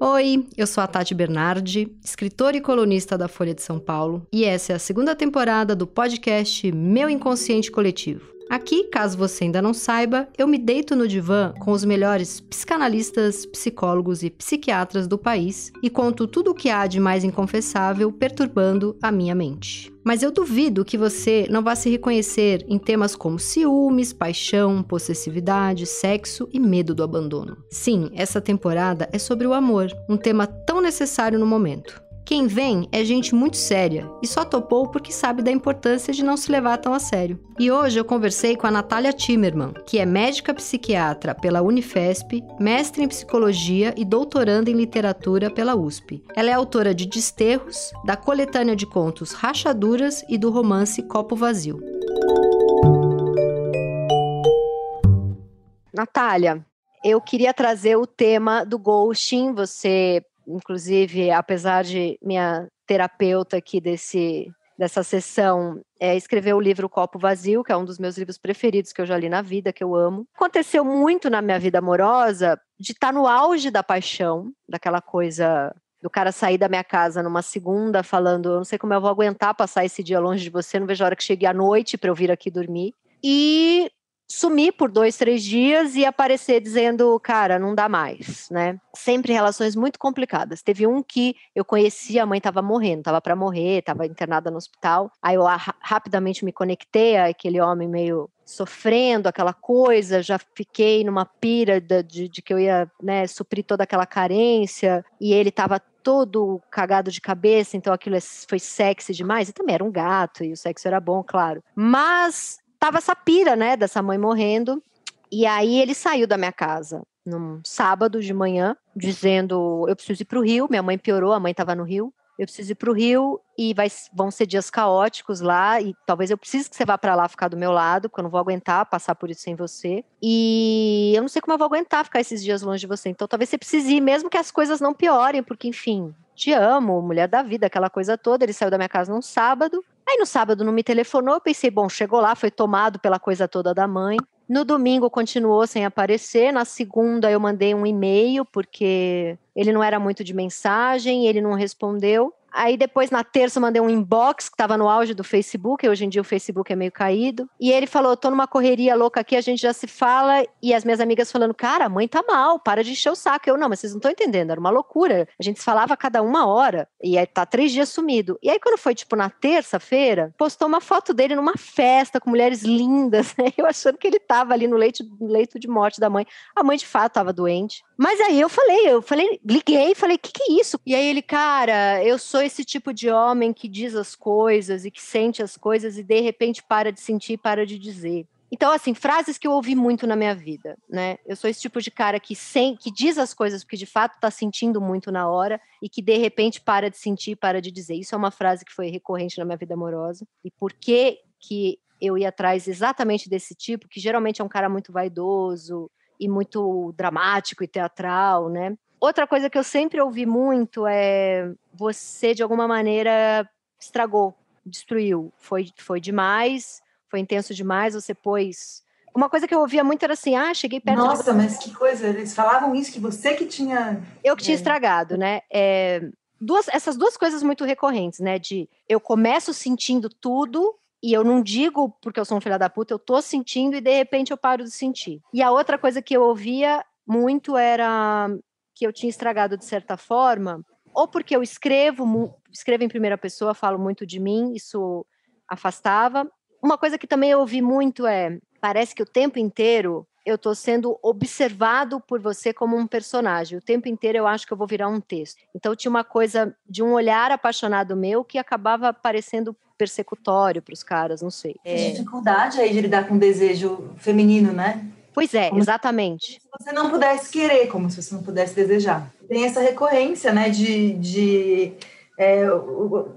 Oi, eu sou a Tati Bernardi, escritora e colunista da Folha de São Paulo, e essa é a segunda temporada do podcast Meu Inconsciente Coletivo. Aqui, caso você ainda não saiba, eu me deito no divã com os melhores psicanalistas, psicólogos e psiquiatras do país e conto tudo o que há de mais inconfessável perturbando a minha mente. Mas eu duvido que você não vá se reconhecer em temas como ciúmes, paixão, possessividade, sexo e medo do abandono. Sim, essa temporada é sobre o amor, um tema tão necessário no momento. Quem vem é gente muito séria e só topou porque sabe da importância de não se levar tão a sério. E hoje eu conversei com a Natália Timmerman, que é médica psiquiatra pela Unifesp, mestre em psicologia e doutoranda em literatura pela USP. Ela é autora de Desterros, da coletânea de contos Rachaduras e do romance Copo Vazio. Natália, eu queria trazer o tema do ghosting. Você inclusive, apesar de minha terapeuta aqui desse dessa sessão é, escreveu o livro Copo Vazio, que é um dos meus livros preferidos que eu já li na vida, que eu amo. Aconteceu muito na minha vida amorosa de estar tá no auge da paixão, daquela coisa do cara sair da minha casa numa segunda falando, eu não sei como eu vou aguentar passar esse dia longe de você, não vejo a hora que chegue à noite para eu vir aqui dormir. E sumir por dois, três dias e aparecer dizendo, cara, não dá mais, né? Sempre relações muito complicadas. Teve um que eu conhecia, a mãe estava morrendo, estava para morrer, estava internada no hospital. Aí eu rapidamente me conectei a aquele homem meio sofrendo aquela coisa, já fiquei numa pira de, de, de que eu ia né, suprir toda aquela carência e ele estava todo cagado de cabeça, então aquilo é, foi sexy demais. E também era um gato e o sexo era bom, claro. Mas tava essa pira, né, dessa mãe morrendo. E aí ele saiu da minha casa num sábado de manhã, dizendo: Eu preciso ir para o Rio. Minha mãe piorou, a mãe estava no Rio. Eu preciso ir para o Rio e vai, vão ser dias caóticos lá. E talvez eu precise que você vá para lá ficar do meu lado, porque eu não vou aguentar passar por isso sem você. E eu não sei como eu vou aguentar ficar esses dias longe de você. Então talvez você precise ir, mesmo que as coisas não piorem, porque enfim, te amo, mulher da vida, aquela coisa toda. Ele saiu da minha casa num sábado. Aí no sábado não me telefonou, pensei, bom, chegou lá, foi tomado pela coisa toda da mãe. No domingo continuou sem aparecer, na segunda eu mandei um e-mail porque ele não era muito de mensagem, ele não respondeu. Aí depois, na terça, eu mandei um inbox que estava no auge do Facebook, hoje em dia o Facebook é meio caído. E ele falou: tô numa correria louca aqui, a gente já se fala. E as minhas amigas falando: cara, a mãe tá mal, para de encher o saco. Eu, não, mas vocês não estão entendendo, era uma loucura. A gente se falava cada uma hora. E aí tá três dias sumido. E aí, quando foi, tipo, na terça-feira, postou uma foto dele numa festa com mulheres lindas, né? Eu achando que ele tava ali no leito, leito de morte da mãe. A mãe, de fato, tava doente. Mas aí eu falei, eu falei, liguei falei, o que, que é isso? E aí ele, cara, eu sou esse tipo de homem que diz as coisas e que sente as coisas e de repente para de sentir, para de dizer. Então, assim, frases que eu ouvi muito na minha vida, né? Eu sou esse tipo de cara que, sem, que diz as coisas porque de fato está sentindo muito na hora e que de repente para de sentir, para de dizer. Isso é uma frase que foi recorrente na minha vida amorosa. E por que que eu ia atrás exatamente desse tipo, que geralmente é um cara muito vaidoso e muito dramático e teatral, né? Outra coisa que eu sempre ouvi muito é você, de alguma maneira, estragou, destruiu. Foi, foi demais, foi intenso demais, você pôs. Uma coisa que eu ouvia muito era assim: ah, cheguei perto. Nossa, de... mas que coisa! Eles falavam isso, que você que tinha. Eu que tinha é. estragado, né? É, duas, essas duas coisas muito recorrentes, né? De eu começo sentindo tudo e eu não digo porque eu sou um filho da puta, eu tô sentindo e de repente eu paro de sentir. E a outra coisa que eu ouvia muito era que eu tinha estragado de certa forma, ou porque eu escrevo, escrevo em primeira pessoa, falo muito de mim, isso afastava. Uma coisa que também eu ouvi muito é, parece que o tempo inteiro eu estou sendo observado por você como um personagem. O tempo inteiro eu acho que eu vou virar um texto. Então tinha uma coisa de um olhar apaixonado meu que acabava parecendo persecutório para os caras, não sei. É... Dificuldade aí de lidar com o desejo feminino, né? Pois é, como exatamente. Se você não pudesse querer, como se você não pudesse desejar. Tem essa recorrência, né, de, de é,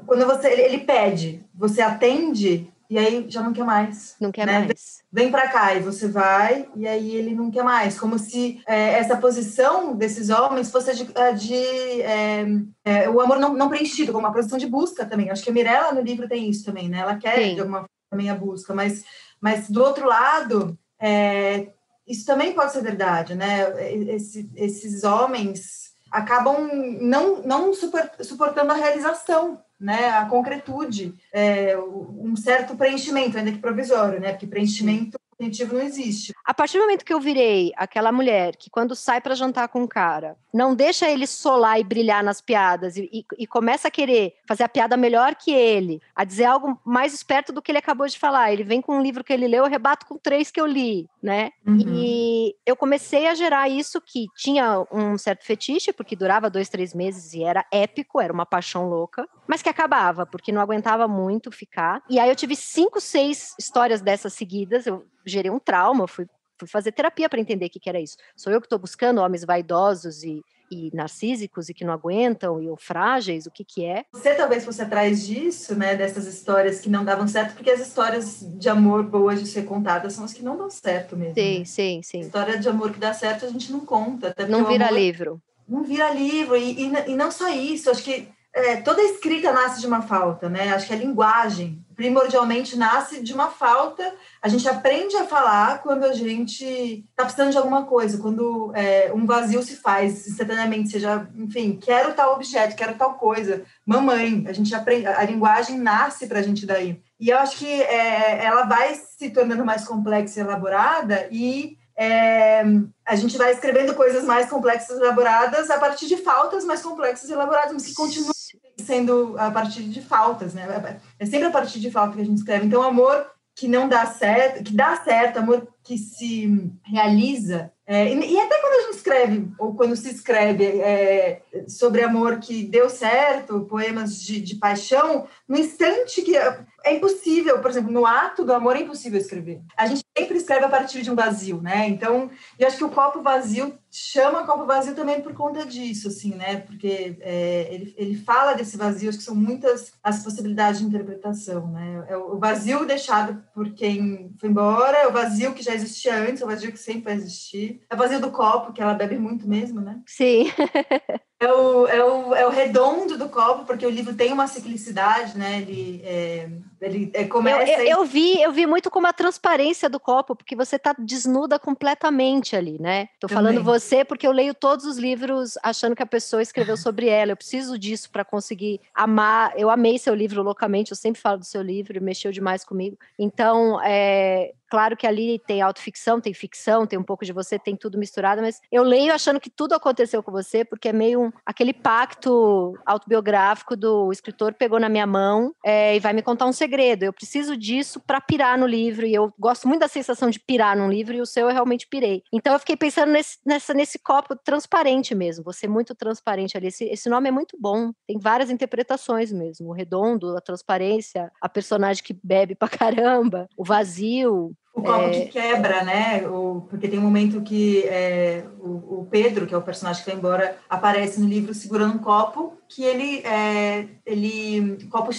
quando você ele pede, você atende e aí já não quer mais. Não quer né? mais. Vem, vem para cá e você vai e aí ele não quer mais, como se é, essa posição desses homens fosse de, de é, é, o amor não, não, preenchido, como uma posição de busca também. Acho que a Mirella no livro tem isso também, né? Ela quer Sim. de alguma forma também a busca, mas mas do outro lado é, isso também pode ser verdade, né? Esse, esses homens acabam não, não suportando a realização, né, a concretude, é, um certo preenchimento, ainda que provisório, né, porque preenchimento definitivo não existe. A partir do momento que eu virei aquela mulher que quando sai para jantar com um cara, não deixa ele solar e brilhar nas piadas e, e, e, começa a querer fazer a piada melhor que ele, a dizer algo mais esperto do que ele acabou de falar. Ele vem com um livro que ele leu, eu rebato com três que eu li, né? Uhum. E eu comecei a gerar isso que tinha um certo fetiche, porque durava dois, três meses e era épico, era uma paixão louca, mas que acabava, porque não aguentava muito ficar. E aí eu tive cinco, seis histórias dessas seguidas, eu gerei um trauma, fui, fui fazer terapia para entender o que, que, era isso. Sou eu que estou buscando homens vaidosos e, e narcísicos e que não aguentam e ou frágeis, o que que é? Você talvez fosse atrás disso, né, dessas histórias que não davam certo, porque as histórias de amor boas de ser contadas são as que não dão certo mesmo. Sim, né? sim, sim. História de amor que dá certo a gente não conta. não vira amor... livro. Não vira livro e, e, e não só isso, acho que é, toda escrita nasce de uma falta, né? Acho que a linguagem primordialmente nasce de uma falta. A gente aprende a falar quando a gente está precisando de alguma coisa, quando é, um vazio se faz instantaneamente, seja, enfim, quero tal objeto, quero tal coisa. Mamãe, a gente aprende, a linguagem nasce para a gente daí. E eu acho que é, ela vai se tornando mais complexa e elaborada e é, a gente vai escrevendo coisas mais complexas e elaboradas a partir de faltas mais complexas e elaboradas, mas que continuam sendo a partir de faltas, né? É sempre a partir de falta que a gente escreve. Então, amor que não dá certo, que dá certo, amor que se realiza. É, e, até quando a gente escreve, ou quando se escreve é, sobre amor que deu certo, poemas de, de paixão, no instante que é impossível, por exemplo, no ato do amor é impossível escrever. A gente sempre escreve a partir de um vazio, né? Então, eu acho que o copo vazio chama copo vazio também por conta disso, assim, né? Porque é, ele, ele fala desse vazio, acho que são muitas as possibilidades de interpretação, né? É o vazio deixado por quem foi embora, é o vazio que já existia antes, é o vazio que sempre vai existir, é o vazio do copo, que ela bebe muito mesmo, né? Sim. É o, é, o, é o redondo do copo, porque o livro tem uma ciclicidade, né? Ele, é, ele é, começa... Eu, eu, eu, vi, eu vi muito como a transparência do copo, porque você está desnuda completamente ali, né? Tô falando você porque eu leio todos os livros achando que a pessoa escreveu sobre ela. Eu preciso disso para conseguir amar. Eu amei seu livro loucamente, eu sempre falo do seu livro, mexeu demais comigo. Então, é, Claro que ali tem autoficção, tem ficção, tem um pouco de você, tem tudo misturado, mas eu leio achando que tudo aconteceu com você, porque é meio um, aquele pacto autobiográfico do escritor pegou na minha mão é, e vai me contar um segredo. Eu preciso disso para pirar no livro, e eu gosto muito da sensação de pirar num livro, e o seu eu realmente pirei. Então eu fiquei pensando nesse, nessa, nesse copo transparente mesmo, você é muito transparente ali. Esse, esse nome é muito bom, tem várias interpretações mesmo: o redondo, a transparência, a personagem que bebe pra caramba, o vazio. O copo é... que quebra, né? O, porque tem um momento que é, o, o, Pedro, que é o personagem que vai embora, aparece no livro segurando um copo que ele. É, ele copo,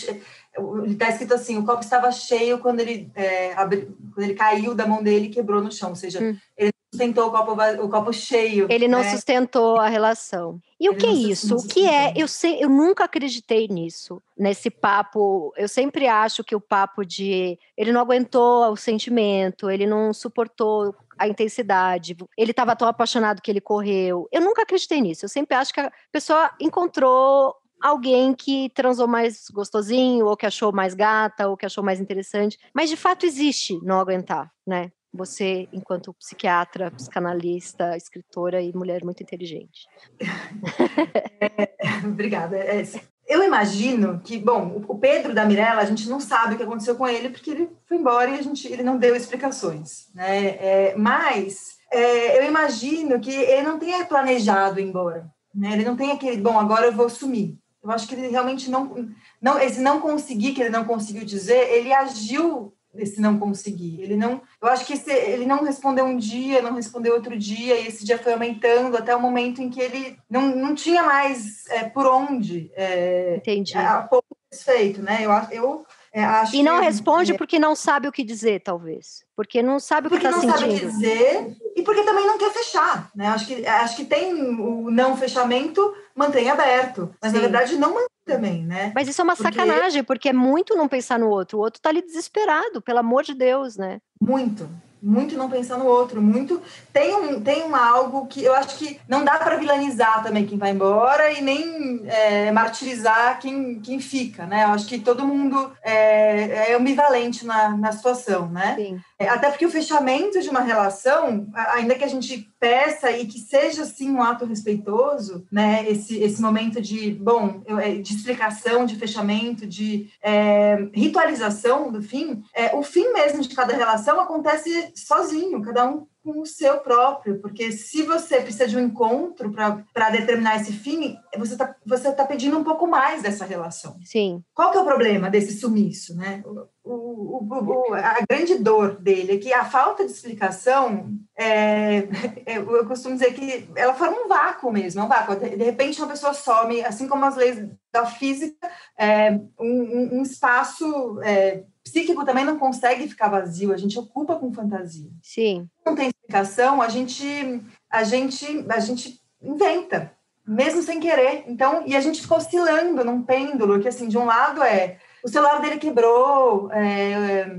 ele está escrito assim: o copo estava cheio quando ele, é, abri, quando ele caiu da mão dele e quebrou no chão. Ou seja, hum. ele sustentou o copo, o copo cheio. Ele não né? sustentou a relação. E ele o que é isso? O que é? Eu sei, eu nunca acreditei nisso, nesse papo. Eu sempre acho que o papo de ele não aguentou o sentimento, ele não suportou a intensidade, ele estava tão apaixonado que ele correu. Eu nunca acreditei nisso. Eu sempre acho que a pessoa encontrou alguém que transou mais gostosinho, ou que achou mais gata, ou que achou mais interessante. Mas de fato existe não aguentar, né? Você enquanto psiquiatra, psicanalista, escritora e mulher muito inteligente. É, obrigada. É, eu imagino que, bom, o Pedro da Mirella, a gente não sabe o que aconteceu com ele porque ele foi embora e a gente, ele não deu explicações, né? É, mas é, eu imagino que ele não tenha planejado ir embora, né? Ele não tem aquele, bom, agora eu vou sumir. Eu acho que ele realmente não, não, esse não conseguir que ele não conseguiu dizer, ele agiu esse não conseguir. Ele não, eu acho que esse, ele não respondeu um dia, não respondeu outro dia, e esse dia foi aumentando até o momento em que ele não, não tinha mais é, por onde. É, Entendi. A pouco satisfeito, né? Eu, eu é, acho e não que, responde porque não sabe o que dizer, talvez. Porque não sabe o que está sentindo. Porque não sabe o que dizer e porque também não quer fechar, né? Acho que, acho que tem o não fechamento, mantém aberto. Mas, Sim. na verdade, não mantém também, né? Mas isso é uma porque... sacanagem, porque é muito não pensar no outro. O outro tá ali desesperado, pelo amor de Deus, né? Muito. muito não pensar no outro, muito tem um tem um algo que eu acho que não dá para vilanizar também quem vai embora e nem é, martirizar quem, quem fica, né? Eu acho que todo mundo é, é ambivalente na, na situação, né? Sim. É, até porque o fechamento de uma relação, ainda que a gente peça e que seja sim um ato respeitoso, né? Esse, esse momento de bom, é, de explicação, de fechamento, de é, ritualização do fim, é, o fim mesmo de cada relação acontece sozinho, cada um com o seu próprio, porque se você precisa de um encontro para determinar esse fim, você está você tá pedindo um pouco mais dessa relação. Sim. Qual que é o problema desse sumiço, né? O, o, a grande dor dele é que a falta de explicação, é, eu costumo dizer que ela forma um vácuo mesmo, é um vácuo. De, repente uma pessoa some, assim como as leis da física, é, um, um, espaço é, psíquico também não consegue ficar vazio, a gente ocupa com fantasia. Sim. Não tem explicação, a gente a gente a gente inventa, mesmo sem querer. Então, e a gente ficou oscilando num pêndulo que assim, de um lado é o celular dele quebrou, é,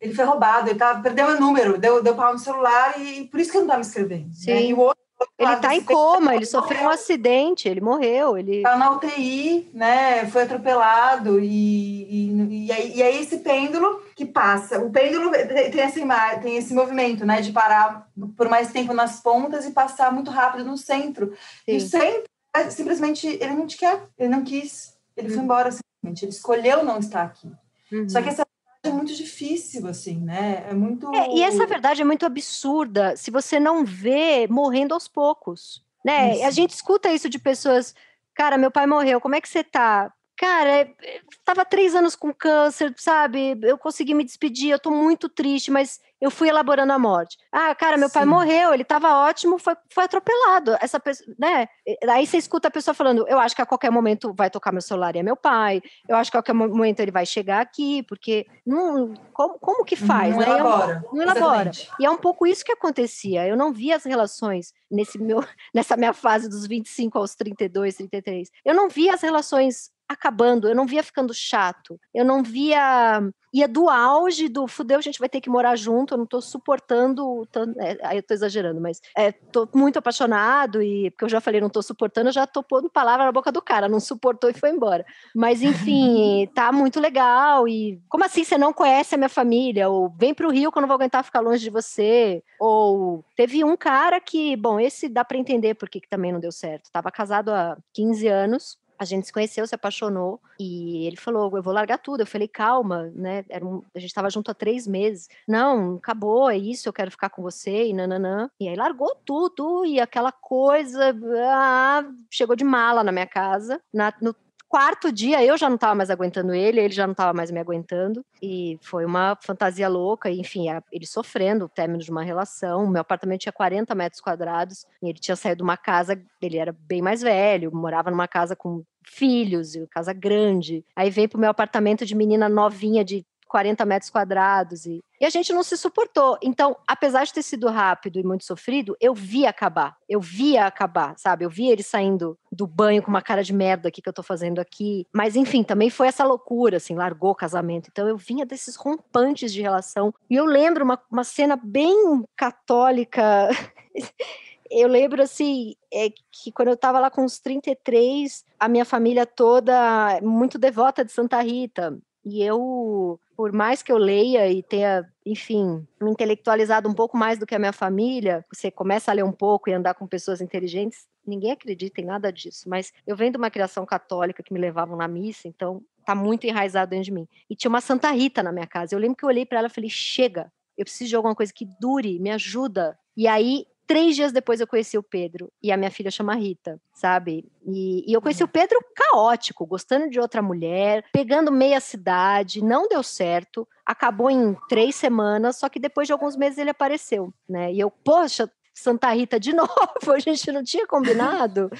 ele foi roubado, ele tava, perdeu o número, deu, deu pau no celular e por isso que ele não estava escrevendo. Né? Sim. Né? E o outro ele está em coma, ele sofreu um acidente, ele morreu. Ele está na UTI, né? Foi atropelado e, e, e, aí, e aí esse pêndulo que passa. O pêndulo tem esse, tem esse movimento, né? De parar por mais tempo nas pontas e passar muito rápido no centro. Sim. E o centro, é, simplesmente, ele não te quer, ele não quis, ele foi uhum. embora simplesmente, ele escolheu não estar aqui. Uhum. Só que essa é muito difícil, assim, né? É muito. É, e essa verdade é muito absurda se você não vê morrendo aos poucos. Né? Isso. A gente escuta isso de pessoas. Cara, meu pai morreu, como é que você tá? Cara, estava é, três anos com câncer, sabe? Eu consegui me despedir, eu tô muito triste, mas eu fui elaborando a morte. Ah, cara, meu Sim. pai morreu, ele estava ótimo, foi, foi atropelado. Essa pessoa, né? Aí você escuta a pessoa falando: eu acho que a qualquer momento vai tocar meu celular e é meu pai, eu acho que a qualquer momento ele vai chegar aqui, porque não, como, como que faz? Não né? elabora. É um, não elabora. E é um pouco isso que acontecia. Eu não via as relações nesse meu, nessa minha fase dos 25 aos 32, 33. Eu não via as relações acabando, eu não via ficando chato, eu não via. Ia do auge do fudeu, a gente vai ter que morar junto, eu não tô suportando. Tanto, é, aí eu tô exagerando, mas é, tô muito apaixonado e, porque eu já falei, não tô suportando, eu já tô pondo palavra na boca do cara, não suportou e foi embora. Mas enfim, tá muito legal. E como assim você não conhece a minha família? Ou vem pro Rio que eu não vou aguentar ficar longe de você? Ou teve um cara que, bom, esse dá para entender porque que também não deu certo. Tava casado há 15 anos a gente se conheceu, se apaixonou, e ele falou: Eu vou largar tudo. Eu falei: Calma, né? Era um, a gente estava junto há três meses. Não, acabou, é isso, eu quero ficar com você, e nananã. E aí largou tudo, e aquela coisa. Ah, chegou de mala na minha casa, na, no quarto dia eu já não estava mais aguentando ele, ele já não estava mais me aguentando. E foi uma fantasia louca, enfim, ele sofrendo o término de uma relação. Meu apartamento tinha 40 metros quadrados, e ele tinha saído de uma casa, ele era bem mais velho, morava numa casa com filhos, casa grande. Aí veio pro meu apartamento de menina novinha de 40 metros quadrados e, e a gente não se suportou. Então, apesar de ter sido rápido e muito sofrido, eu via acabar. Eu via acabar, sabe? Eu via ele saindo do banho com uma cara de merda aqui que eu tô fazendo aqui. Mas enfim, também foi essa loucura, assim, largou o casamento. Então eu vinha desses rompantes de relação. E eu lembro uma, uma cena bem católica. eu lembro assim é, que quando eu estava lá com os 33, a minha família toda muito devota de Santa Rita. E eu, por mais que eu leia e tenha, enfim, me intelectualizado um pouco mais do que a minha família, você começa a ler um pouco e andar com pessoas inteligentes, ninguém acredita em nada disso, mas eu venho de uma criação católica que me levavam na missa, então tá muito enraizado dentro de mim. E tinha uma Santa Rita na minha casa. Eu lembro que eu olhei para ela e falei: "Chega, eu preciso de alguma coisa que dure, me ajuda". E aí Três dias depois eu conheci o Pedro e a minha filha chama Rita, sabe? E, e, eu conheci o uhum. Pedro caótico, gostando de outra mulher, pegando meia cidade, não deu certo, acabou em três semanas, só que depois de alguns meses ele apareceu, né? E eu, poxa, Santa Rita de novo, a gente não tinha combinado.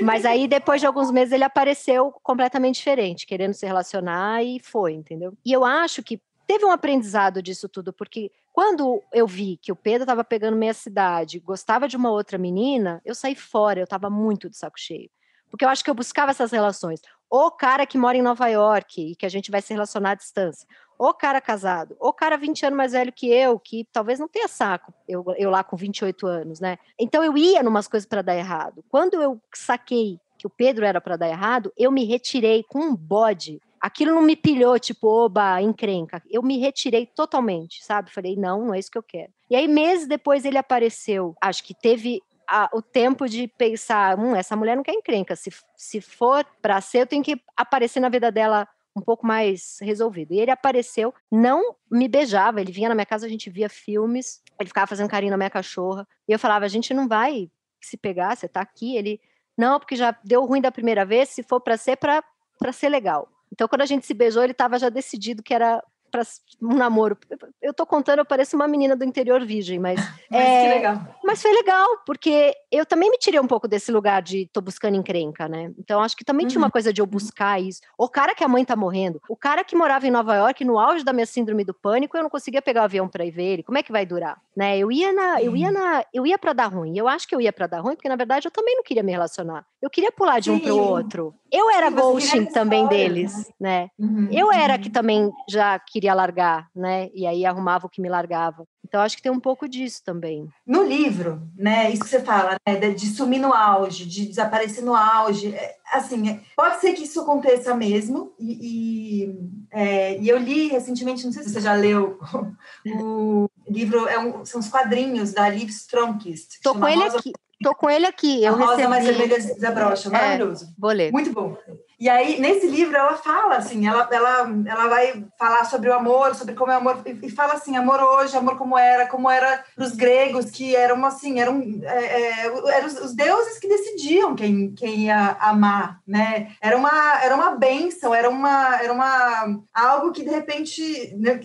Mas aí, depois de alguns meses, ele apareceu completamente diferente, querendo se relacionar e foi, entendeu? E eu acho que teve um aprendizado disso tudo, porque quando eu vi que o Pedro estava pegando meia cidade, gostava de uma outra menina, eu saí fora, eu estava muito de saco cheio. Porque eu acho que eu buscava essas relações. O cara que mora em Nova York e que a gente vai se relacionar à distância. ou cara casado, ou cara 20 anos mais velho que eu, que talvez não tenha saco, eu, eu lá com 28 anos, né? Então eu ia numas coisas para dar errado. Quando eu saquei que o Pedro era para dar errado, eu me retirei com um bode. Aquilo não me pilhou, tipo, oba, encrenca. Eu me retirei totalmente, sabe? Falei, não, não é isso que eu quero. E aí, meses depois, ele apareceu. Acho que teve a, o tempo de pensar, hum, essa mulher não quer encrenca. Se, se for para ser, eu tenho que aparecer na vida dela um pouco mais resolvido. E ele apareceu, não me beijava, ele vinha na minha casa, a gente via filmes, ele ficava fazendo carinho na minha cachorra. E eu falava, a gente não vai se pegar, você tá aqui. Ele, não, porque já deu ruim da primeira vez, se for para ser, para ser legal. Então, quando a gente se beijou, ele estava já decidido que era para um namoro. Eu tô contando, eu pareço uma menina do interior virgem, mas. mas é, que legal. Mas foi legal, porque eu também me tirei um pouco desse lugar de tô buscando encrenca, né? Então acho que também uhum. tinha uma uhum. coisa de eu buscar isso. O cara que a mãe tá morrendo, o cara que morava em Nova York, no auge da minha síndrome do pânico, eu não conseguia pegar o avião para ir ver ele. Como é que vai durar? Né? Eu ia na, eu ia na, eu ia para dar ruim. Eu acho que eu ia para dar ruim, porque na verdade eu também não queria me relacionar. Eu queria pular de Sim. um para o outro. Eu era ghosting também história, deles, né? né? Uhum. Eu era que também já queria largar, né? E aí arrumava o que me largava. Então acho que tem um pouco disso também. No livro, né? Isso que você fala, né? De sumir no auge, de desaparecer no auge. É, assim, é, pode ser que isso aconteça mesmo. E, e, é, e eu li recentemente, não sei se você já leu, o livro é um, são os quadrinhos da Liv Stromkist. Tô com ele aqui. Tô com ele aqui. Eu a Rosa recebi... Mais Vermelha Desabrocha, maravilhoso. É, vou ler. Muito bom. E aí, nesse livro, ela fala, assim, ela, ela, ela vai falar sobre o amor, sobre como é o amor, e, fala assim, amor hoje, amor como era, como era para os gregos, que eram, assim, eram, é, é, eram os, deuses que decidiam quem, quem ia amar, né? Era uma, era uma benção, era uma, era uma, algo que, de repente, né,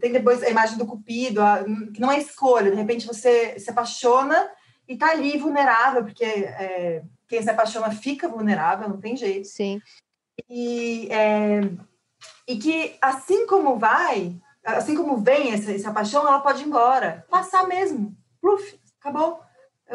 tem depois a imagem do cupido, a, que não é escolha, de repente você se apaixona e tá ali vulnerável, porque... É, quem se apaixona fica vulnerável, não tem jeito. Sim. E, é, e que assim como vai, assim como vem essa, essa paixão, ela pode ir embora, passar mesmo. Pluf, acabou.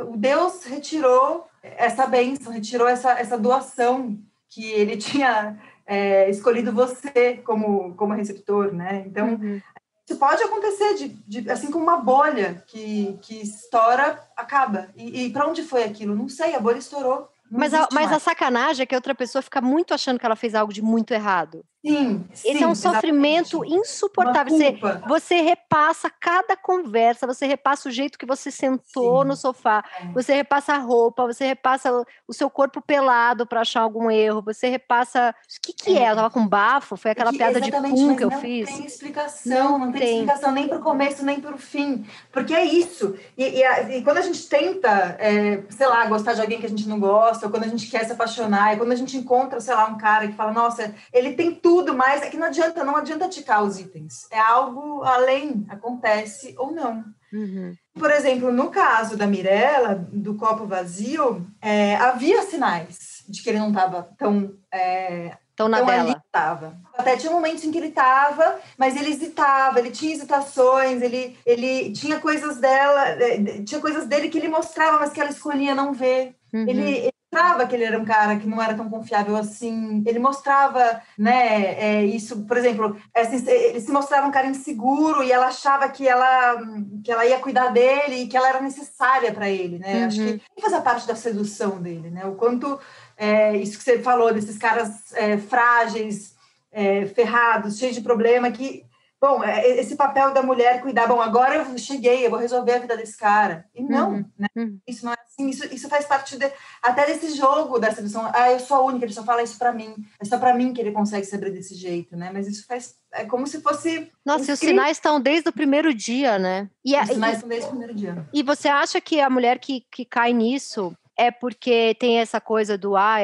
O Deus retirou essa bênção, retirou essa, essa doação que ele tinha é, escolhido você como, como receptor, né? Então, uhum. Isso pode acontecer, de, de, assim como uma bolha que, que estoura, acaba. E, e para onde foi aquilo? Não sei, a bolha estourou. Mas a, mas a sacanagem é que a outra pessoa fica muito achando que ela fez algo de muito errado. Sim. Esse é um sofrimento insuportável. Você, você repassa cada conversa, você repassa o jeito que você sentou sim. no sofá, é. você repassa a roupa, você repassa o seu corpo pelado para achar algum erro, você repassa. O que, que é? é? Eu tava com bafo, foi aquela que, piada de pum que eu fiz. Não tem explicação, não, não tem, tem, explicação nem para o começo, nem para o fim. Porque é isso. E, e, e quando a gente tenta, é, sei lá, gostar de alguém que a gente não gosta, ou quando a gente quer se apaixonar, e quando a gente encontra, sei lá, um cara que fala, nossa, ele tem tudo tudo, mas é que não adianta, não adianta ticar os itens. É algo além, acontece ou não. Uhum. Por exemplo, no caso da Mirella, do copo vazio, é, havia sinais de que ele não estava tão. É, tão na tão dela. Tava. Até tinha momentos em que ele estava, mas ele hesitava, ele tinha hesitações, ele, ele tinha coisas dela, é, tinha coisas dele que ele mostrava, mas que ela escolhia não ver. Uhum. Ele, mostrava que ele era um cara que não era tão confiável assim. Ele mostrava, né, é, isso, por exemplo, assim, ele se mostrava um cara inseguro e ela achava que ela, que ela ia cuidar dele e que ela era necessária para ele, né? Uhum. Acho que fazia parte da sedução dele, né? O quanto é, isso que você falou desses caras é, frágeis, é, ferrados, cheios de problema que bom, é, esse papel da mulher cuidar, bom, agora eu cheguei, eu vou resolver a vida desse cara. E não, uhum. né? Uhum. Isso não é assim, isso, isso faz parte de, até desse jogo da sedução. Ah, eu sou a única, ele só fala isso para mim. É só para mim que ele consegue saber desse jeito, né? Mas isso faz é como se fosse Nossa, e os sinais estão desde o primeiro dia, né? E os sinais estão desde o primeiro dia. E você acha que a mulher que, que cai nisso é porque tem essa coisa do ah,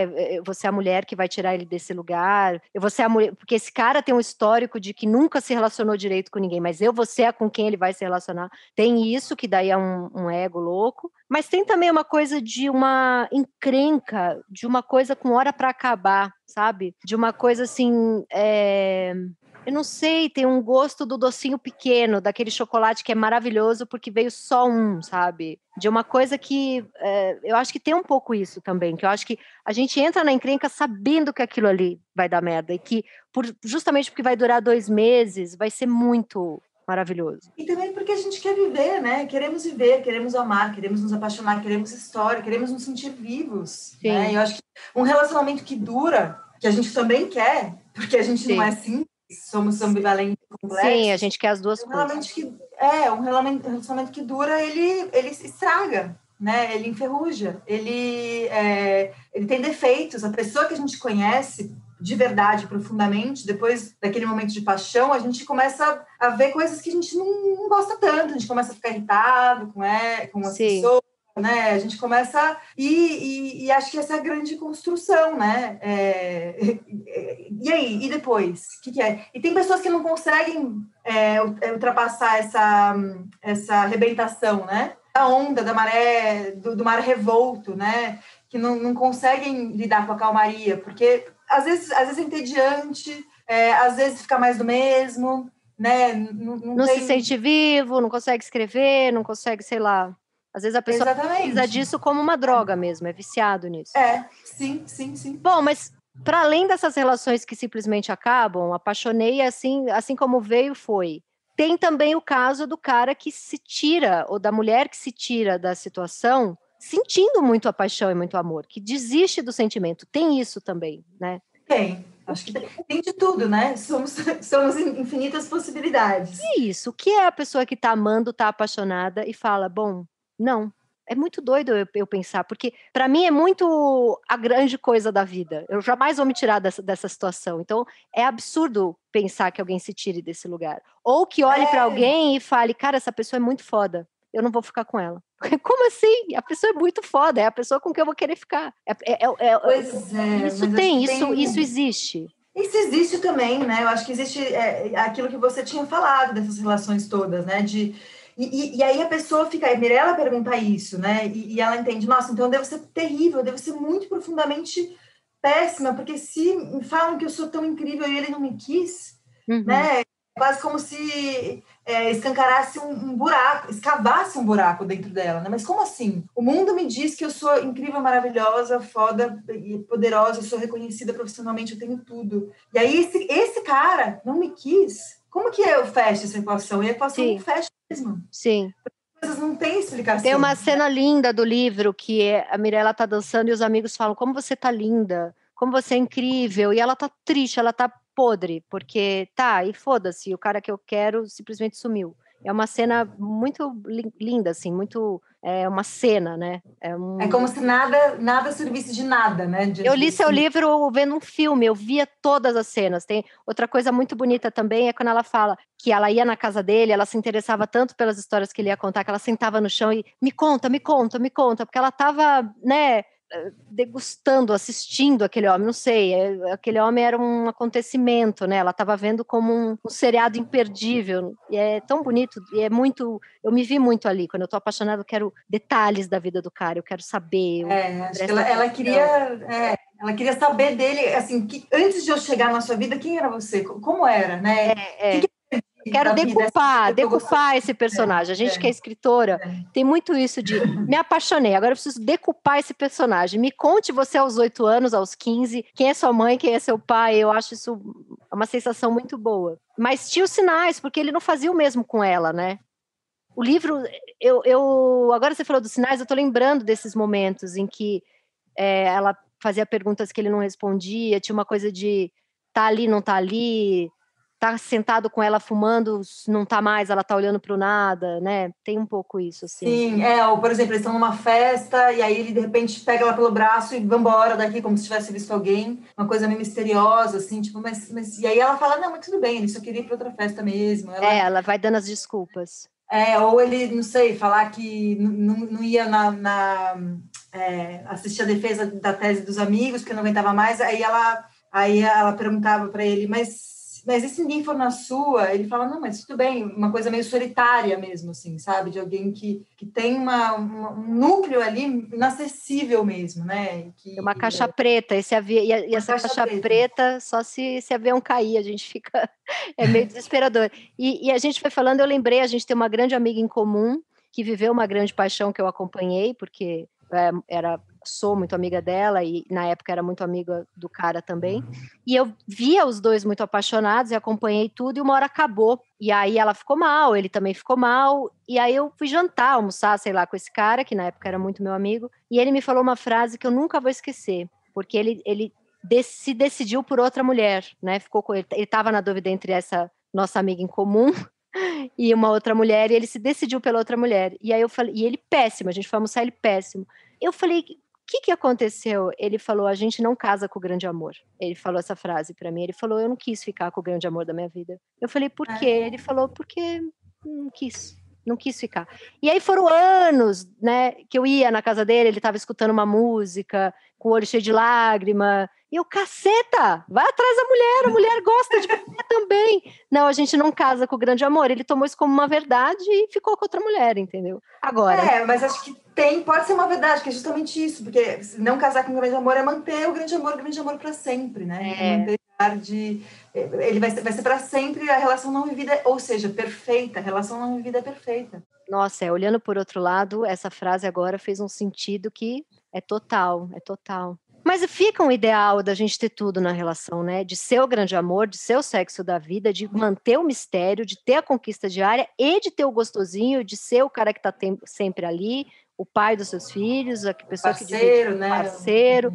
você é a mulher que vai tirar ele desse lugar, vou ser a mulher, porque esse cara tem um histórico de que nunca se relacionou direito com ninguém, mas eu ser a com quem ele vai se relacionar. Tem isso, que daí é um, um ego louco, mas tem também uma coisa de uma encrenca, de uma coisa com hora para acabar, sabe? De uma coisa assim. É eu não sei, tem um gosto do docinho pequeno, daquele chocolate que é maravilhoso porque veio só um, sabe? De uma coisa que é, eu acho que tem um pouco isso também, que eu acho que a gente entra na encrenca sabendo que aquilo ali vai dar merda e que por, justamente porque vai durar dois meses, vai ser muito maravilhoso. E também porque a gente quer viver, né? Queremos viver, queremos amar, queremos nos apaixonar, queremos história, queremos nos sentir vivos. Sim. Né? Eu acho que um relacionamento que dura, que a gente também quer, porque a gente Sim. não é assim somos ambivalentes complexos. Sim, a gente quer as duas um coisas. Que, é, um relacionamento que dura, ele, ele estraga, né? Ele enferruja, ele, é, ele tem defeitos. A pessoa que a gente conhece de verdade, profundamente, depois daquele momento de paixão, a gente começa a ver coisas que a gente não, não gosta tanto, a gente começa a ficar irritado com, é, com as Sim. pessoas, né? A gente começa e, e, e, acho que essa é a grande construção, né? É, e aí, e depois, o que, que, é? E tem pessoas que não conseguem é, é, ultrapassar essa essa arrebentação, né? Da onda, da maré, do, do mar revolto, né? Que não, não conseguem lidar com a calmaria, porque às vezes, às vezes é entediante, é, às vezes fica mais do mesmo, né? Não, não, não tem... se sente vivo, não consegue escrever, não consegue, sei lá. Às vezes a pessoa Exatamente. precisa disso como uma droga mesmo, é viciado nisso. É, sim, sim, sim. Bom, mas para além dessas relações que simplesmente acabam, apaixonei assim, assim como veio foi. Tem também o caso do cara que se tira ou da mulher que se tira da situação sentindo muito a paixão e muito amor, que desiste do sentimento. Tem isso também, né? Tem. Acho que tem de tudo, né? Somos, somos infinitas possibilidades. E isso. O que é a pessoa que está amando, está apaixonada e fala: bom, não. É muito doido eu, eu pensar, porque para mim é muito a grande coisa da vida. Eu jamais vou me tirar dessa, dessa situação. Então é absurdo pensar que alguém se tire desse lugar. Ou que olhe é. para alguém e fale: cara, essa pessoa é muito foda eu não vou ficar com ela. Como assim? A pessoa é muito foda, é a pessoa com quem eu vou querer ficar. É, é, é, é pois é. Isso tem, isso, tem... isso existe. Isso existe também, né? Eu acho que existe é, aquilo que você tinha falado dessas relações todas, né? De, e, e, aí a pessoa fica, a Mirella pergunta isso, né? E, e ela entende, nossa, então eu devo ser terrível, eu devo ser muito profundamente péssima, porque se falam que eu sou tão incrível e ele não me quis, uhum. né? quase como se é, escancarasse um, um, buraco, escavasse um buraco dentro dela, né? Mas como assim? O mundo me diz que eu sou incrível, maravilhosa, foda e poderosa, eu sou reconhecida profissionalmente, eu tenho tudo. E aí esse, esse cara não me quis. Como que eu fecho essa equação? E a equação Sim. não fecha mesmo. Sim. Coisas não tem explicação. Tem uma cena linda do livro que é, a Mirella tá dançando e os amigos falam: "Como você tá linda, como você é incrível". E ela tá triste, ela tá podre, porque tá, e foda-se, o cara que eu quero simplesmente sumiu. É uma cena muito linda, assim, muito. É uma cena, né? É, um... é como se nada, nada servisse de nada, né? eu li seu livro vendo um filme, eu via todas as cenas. Tem outra coisa muito bonita também é quando ela fala que ela ia na casa dele, ela se interessava tanto pelas histórias que ele ia contar, que ela sentava no chão e me conta, me conta, me conta, porque ela estava, né? Degustando, assistindo aquele homem, não sei, é, aquele homem era um acontecimento, né? Ela estava vendo como um, um, seriado imperdível, e é tão bonito, e é muito, eu me vi muito ali, quando eu estou apaixonada, eu quero detalhes da vida do cara, eu quero saber. É, que ela, ela queria, é, ela queria saber dele, assim, que, antes de eu chegar na sua vida, quem era você? Como era, né? É, é. Que Quero decupar, decupar esse personagem. A gente que é escritora tem muito isso de me apaixonei, agora eu preciso decupar esse personagem. Me conte você aos oito anos, aos 15, quem é sua mãe, quem é seu pai. Eu acho isso uma sensação muito boa. Mas tinha os sinais, porque ele não fazia o mesmo com ela, né? O livro, eu, eu agora você falou dos sinais, eu tô lembrando desses momentos em que é, ela fazia perguntas que ele não respondia, tinha uma coisa de tá ali, não tá ali, tá sentado com ela fumando, não tá mais, ela tá olhando para o nada, né? Tem um pouco isso, assim. Sim, é, ou por exemplo, eles estão numa festa e aí ele de repente pega ela pelo braço e vai embora daqui como se tivesse visto alguém, uma coisa meio misteriosa, assim, tipo, mas, mas... e aí ela fala, não, mas tudo bem, ele só queria ir para outra festa mesmo. Ela... É, ela vai dando as desculpas. É, ou ele, não sei, falar que não, não ia na, na é, assistir a defesa da tese dos amigos, porque não aguentava mais, aí ela, aí ela perguntava para ele, mas mas e se ninguém for na sua? Ele fala, não, mas tudo bem, uma coisa meio solitária mesmo, assim, sabe? De alguém que, que tem uma, uma um núcleo ali inacessível mesmo, né? Que, uma caixa é... preta, esse avião, e, e essa caixa, caixa preta. preta. só se esse avião cair, a gente fica, é meio desesperador. E, e a gente foi falando, eu lembrei, a gente tem uma grande amiga em comum, que viveu uma grande paixão que eu acompanhei, porque é, era sou muito amiga dela e na época era muito amiga do cara também. E eu via os dois muito apaixonados e acompanhei tudo e uma hora acabou. E aí ela ficou mal, ele também ficou mal. E aí eu fui jantar, almoçar, sei lá, com esse cara, que na época era muito meu amigo, e ele me falou uma frase que eu nunca vou esquecer, porque ele, ele se decidiu por outra mulher, né? Ficou com, ele estava na dúvida entre essa nossa amiga em comum e uma outra mulher, e ele se decidiu pela outra mulher. E aí eu falei, e ele péssimo, a gente foi almoçar ele péssimo. Eu falei, que, que aconteceu? Ele falou: a gente não casa com o grande amor. Ele falou essa frase para mim. Ele falou: eu não quis ficar com o grande amor da minha vida. Eu falei: por quê? Ele falou: porque não quis. Não quis ficar. E aí foram anos, né, que eu ia na casa dele, ele estava escutando uma música, com o olho cheio de lágrima, e eu, caceta, vai atrás da mulher, a mulher gosta de você também. Não, a gente não casa com o grande amor. Ele tomou isso como uma verdade e ficou com outra mulher, entendeu? Agora. É, mas acho que tem, pode ser uma verdade, que é justamente isso, porque não casar com o grande amor é manter o grande amor, o grande amor para sempre, né? É. Manter de ele vai ser, vai ser para sempre a relação não vivida, ou seja, perfeita, a relação não vivida é perfeita. Nossa, é, olhando por outro lado, essa frase agora fez um sentido que é total, é total. Mas fica um ideal da gente ter tudo na relação, né? De ser o grande amor, de ser o sexo da vida, de manter o mistério, de ter a conquista diária e de ter o gostosinho, de ser o cara que está sempre ali, o pai dos seus filhos, a pessoa parceiro, que né? parceiro.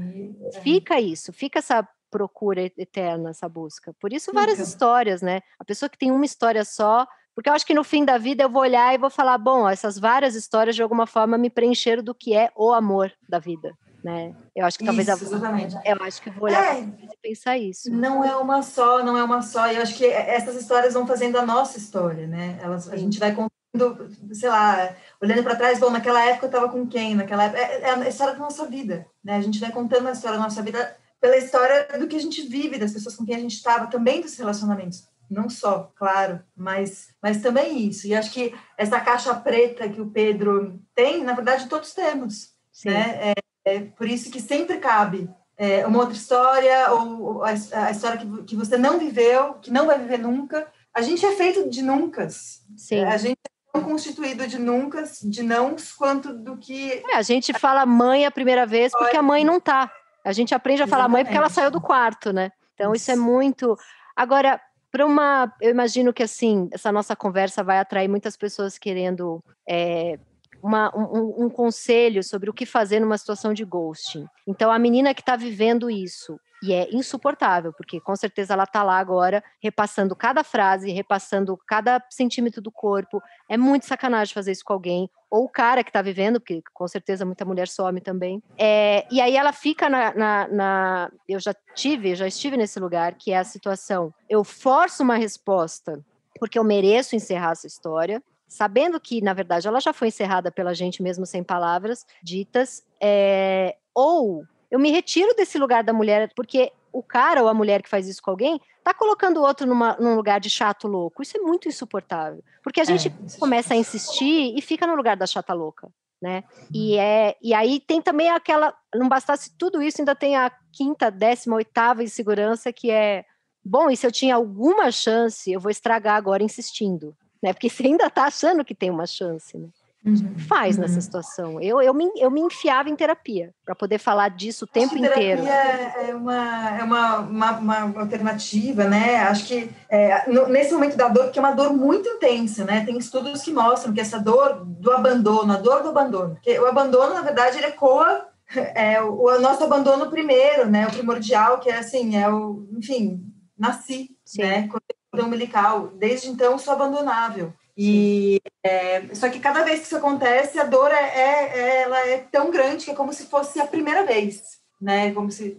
É. Fica isso, fica essa procura eterna, essa busca. Por isso várias fica. histórias, né? A pessoa que tem uma história só, porque eu acho que no fim da vida eu vou olhar e vou falar, bom, essas várias histórias de alguma forma me preencheram do que é o amor da vida né? Eu acho que talvez isso, exatamente. eu acho que eu vou olhar é, e pensar isso. Não é uma só, não é uma só. E eu acho que essas histórias vão fazendo a nossa história, né? Elas, a gente vai contando, sei lá, olhando para trás, bom, naquela época eu estava com quem? Naquela época é, é a história da nossa vida, né? A gente vai contando a história da nossa vida pela história do que a gente vive, das pessoas com quem a gente estava, também dos relacionamentos não só, claro, mas, mas também isso. E acho que essa caixa preta que o Pedro tem, na verdade, todos temos. Sim. Né? É, é por isso que sempre cabe é, uma outra história, ou a, a história que, que você não viveu, que não vai viver nunca. A gente é feito de nunca. Sim. A gente é tão constituído de nunca, de nãos, quanto do que. É, a gente fala mãe a primeira vez porque a mãe não tá. A gente aprende a falar mãe porque ela saiu do quarto, né? Então, isso, isso é muito. Agora, para uma. Eu imagino que assim, essa nossa conversa vai atrair muitas pessoas querendo é, uma, um, um, conselho sobre o que fazer numa situação de ghosting. Então, a menina que está vivendo isso, e é insuportável, porque com certeza ela está lá agora, repassando cada frase, repassando cada centímetro do corpo. É muito sacanagem fazer isso com alguém. Ou o cara que está vivendo, porque com certeza muita mulher some também. É, e aí ela fica na, na, na. Eu já tive, já estive nesse lugar, que é a situação. Eu forço uma resposta porque eu mereço encerrar essa história sabendo que, na verdade, ela já foi encerrada pela gente mesmo sem palavras ditas, é, ou eu me retiro desse lugar da mulher, porque o cara ou a mulher que faz isso com alguém tá colocando o outro numa, num lugar de chato louco. Isso é muito insuportável. Porque a é, gente é, começa a insistir e fica no lugar da chata louca. Né? E, uhum. é, e aí tem também aquela. Não bastasse tudo isso, ainda tem a quinta, décima, oitava insegurança, que é bom, e se eu tinha alguma chance, eu vou estragar agora insistindo né? Porque você ainda está achando que tem uma chance, né? Uhum, faz uhum. nessa situação? Eu, eu, me, eu me enfiava em terapia para poder falar disso o tempo inteiro. Terapia é uma, é uma, uma, uma alternativa, né? Acho que é, no, nesse momento da dor, porque é uma dor muito intensa, né? Tem estudos que mostram que essa dor do abandono, a dor do abandono, porque o abandono, na verdade, ele ecoa é, o, o nosso abandono primeiro, né? O primordial, que é assim, é o, enfim, nasci, Sim. né? Cordão umbilical. Desde então, sou abandonável. E é, só que cada vez que isso acontece, a dor é, é, é, ela é tão grande que é como se fosse a primeira vez, né? Como se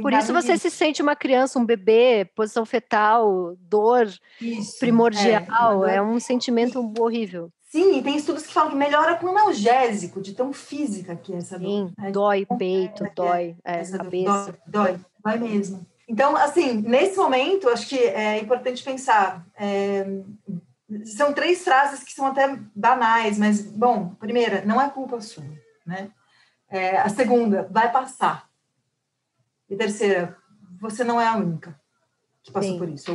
Por isso você se sente uma criança, um bebê, posição fetal, dor isso, primordial, é, é um sentimento horrível. Sim, e tem estudos que falam que melhora com analgésico, de tão física que é essa dor. Sim, né? dói peito, é, dói é, cabeça. Dói, dói, dói mesmo. Então, assim, nesse momento, acho que é importante pensar. É, são três frases que são até banais, mas, bom, primeira, não é culpa sua, né? É, a segunda, vai passar. E terceira, você não é a única que passou Sim. por isso.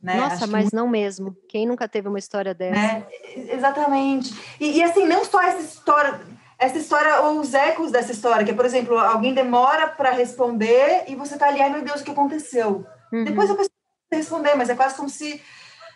Né? Nossa, mas que... não mesmo. Quem nunca teve uma história dessa? Né? Exatamente. E, e, assim, não só essa história, essa história ou os ecos dessa história, que é, por exemplo, alguém demora para responder e você tá ali, ai meu Deus, o que aconteceu? Uhum. Depois a pessoa responder, mas é quase como se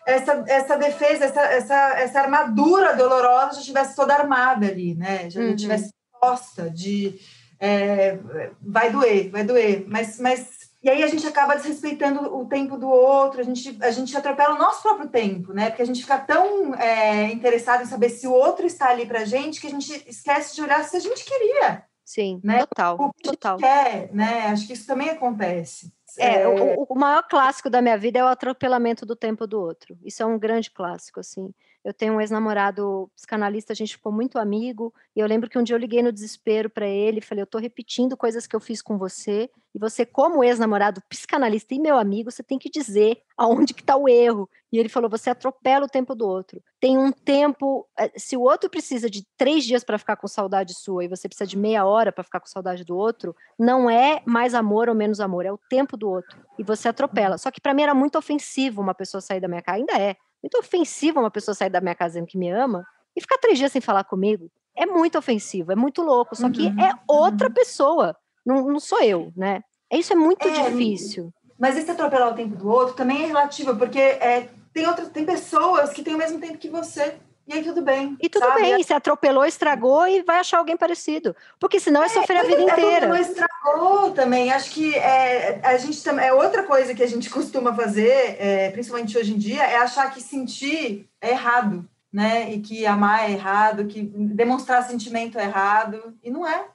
essa, essa defesa, essa, essa, essa armadura dolorosa já estivesse toda armada ali, né? Já uhum. tivesse posta de é, vai doer, vai doer, mas, mas e aí a gente acaba desrespeitando o tempo do outro, a gente, a gente atropela o nosso próprio tempo, né? Porque a gente fica tão é, interessado em saber se o outro está ali pra gente que a gente esquece de olhar se a gente queria. Sim, né? total, o que total. quer, né? Acho que isso também acontece. É, é... O, o maior clássico da minha vida é o atropelamento do tempo do outro. Isso é um grande clássico, assim. Eu tenho um ex-namorado psicanalista, a gente ficou muito amigo, e eu lembro que um dia eu liguei no desespero para ele, falei: "Eu tô repetindo coisas que eu fiz com você, e você como ex-namorado psicanalista e meu amigo, você tem que dizer aonde que tá o erro". E ele falou: "Você atropela o tempo do outro. Tem um tempo, eh, se o outro precisa de três dias para ficar com saudade sua e você precisa de meia hora para ficar com saudade do outro, não é mais amor ou menos amor, é o tempo do outro. E você atropela. Só que para mim era muito ofensivo uma pessoa sair da minha casa, ainda é muito ofensivo uma pessoa sair da minha casa dizendo que me ama e ficar três dias sem falar comigo. É muito ofensivo, é muito louco. Só que uhum, é outra uhum. pessoa, não, não sou eu, né? Isso é muito é, difícil. Mas esse atropelar o tempo do outro também é relativo, porque é, tem, outras, tem pessoas que têm o mesmo tempo que você. E aí tudo bem. E tudo sabe? bem, se atropelou, estragou e vai achar alguém parecido. Porque senão é, é sofrer a vida inteira. Não estragou também. Acho que é, a gente também é outra coisa que a gente costuma fazer, é, principalmente hoje em dia, é achar que sentir é errado, né? E que amar é errado, que demonstrar sentimento é errado. E não é.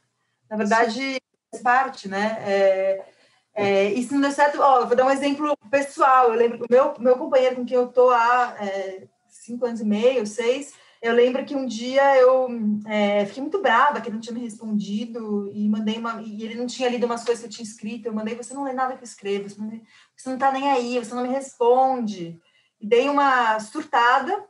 Na verdade, faz parte, né? É, é, e se não der certo, ó, vou dar um exemplo pessoal. Eu lembro que o meu, meu companheiro com quem eu tô há é, cinco anos e meio, seis, eu lembro que um dia eu é, fiquei muito brava que ele não tinha me respondido e mandei uma e ele não tinha lido umas coisas que eu tinha escrito. Eu mandei você não lê nada que eu escrevo, você não, você não tá nem aí, você não me responde. E dei uma surtada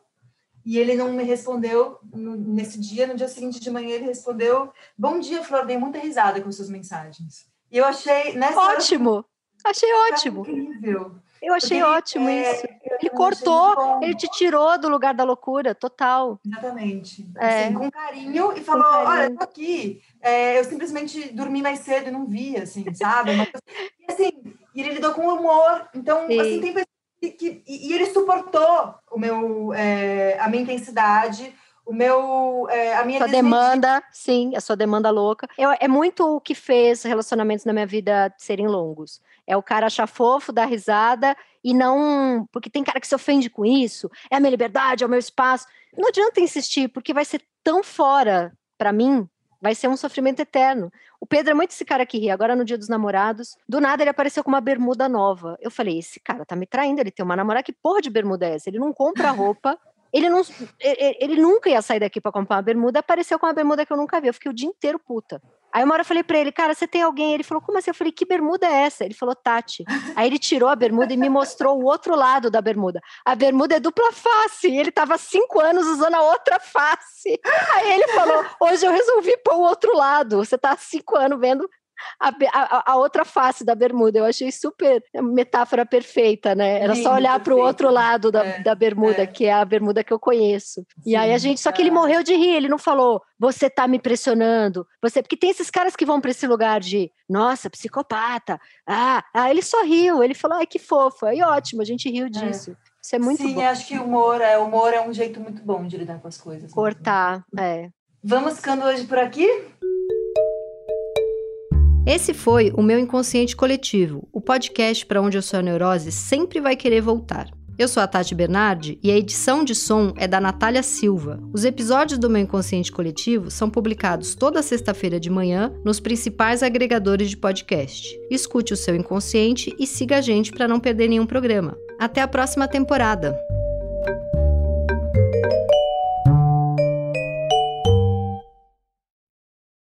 e ele não me respondeu no, nesse dia. No dia seguinte de manhã ele respondeu: Bom dia, Flor, dei muita risada com suas mensagens. E eu achei nessa ótimo, hora, achei ótimo, incrível. Eu achei Porque, ótimo é, isso. Ele cortou, ele te tirou do lugar da loucura, total. Exatamente. É. Assim, com carinho e falou: carinho. olha, eu tô aqui. É, eu simplesmente dormi mais cedo e não vi, assim, sabe? e assim, e ele lidou com humor. Então, Sim. assim, tem pessoas que, que. E, ele suportou o meu, é, a minha intensidade o meu, é, a minha sua demanda, sim, a sua demanda louca. Eu, é muito o que fez relacionamentos na minha vida serem longos. É o cara achar fofo, dar risada e não. Porque tem cara que se ofende com isso, é a minha liberdade, é o meu espaço. Não adianta insistir, porque vai ser tão fora para mim, vai ser um sofrimento eterno. O Pedro é muito esse cara que ri. Agora, no dia dos namorados, do nada ele apareceu com uma bermuda nova. Eu falei: esse cara tá me traindo, ele tem uma namorada, que porra de bermuda é essa? Ele não compra roupa. Ele, não, ele, nunca ia sair daqui para comprar uma bermuda, apareceu com uma bermuda que eu nunca vi. Eu fiquei o dia inteiro puta. Aí uma hora eu falei pra ele, cara, você tem alguém? Ele falou, como assim? Eu falei, que bermuda é essa? Ele falou, Tati. Aí ele tirou a bermuda e me mostrou o outro lado da bermuda. A bermuda é dupla face. E ele tava cinco anos usando a outra face. Aí ele falou, hoje eu resolvi pôr o outro lado. Você tá há cinco anos vendo a, a, a, outra face da bermuda. Eu achei super metáfora perfeita, né? Era só olhar para o outro lado da, é, da bermuda, é. que é a bermuda que eu conheço. Sim, e aí a gente, só que ele morreu de rir, ele não falou, você tá me pressionando, você, porque tem esses caras que vão para esse lugar de, nossa, psicopata. Ah, ah, ele só riu, ele falou, ai que fofo, aí ótimo, a gente riu é. disso. É. Isso é muito Sim, bom. acho que o humor é, humor é um jeito muito bom de lidar com as coisas. Né? Cortar, né? é. Vamos ficando hoje por aqui? Esse foi o meu inconsciente coletivo, o podcast para onde eu sou a neurose sempre vai querer voltar. Eu sou a Tati Bernardi e a edição de som é da Natália Silva. Os episódios do meu inconsciente coletivo são publicados toda sexta-feira de manhã nos principais agregadores de podcast. Escute o seu inconsciente e siga a gente para não perder nenhum programa. Até a próxima temporada!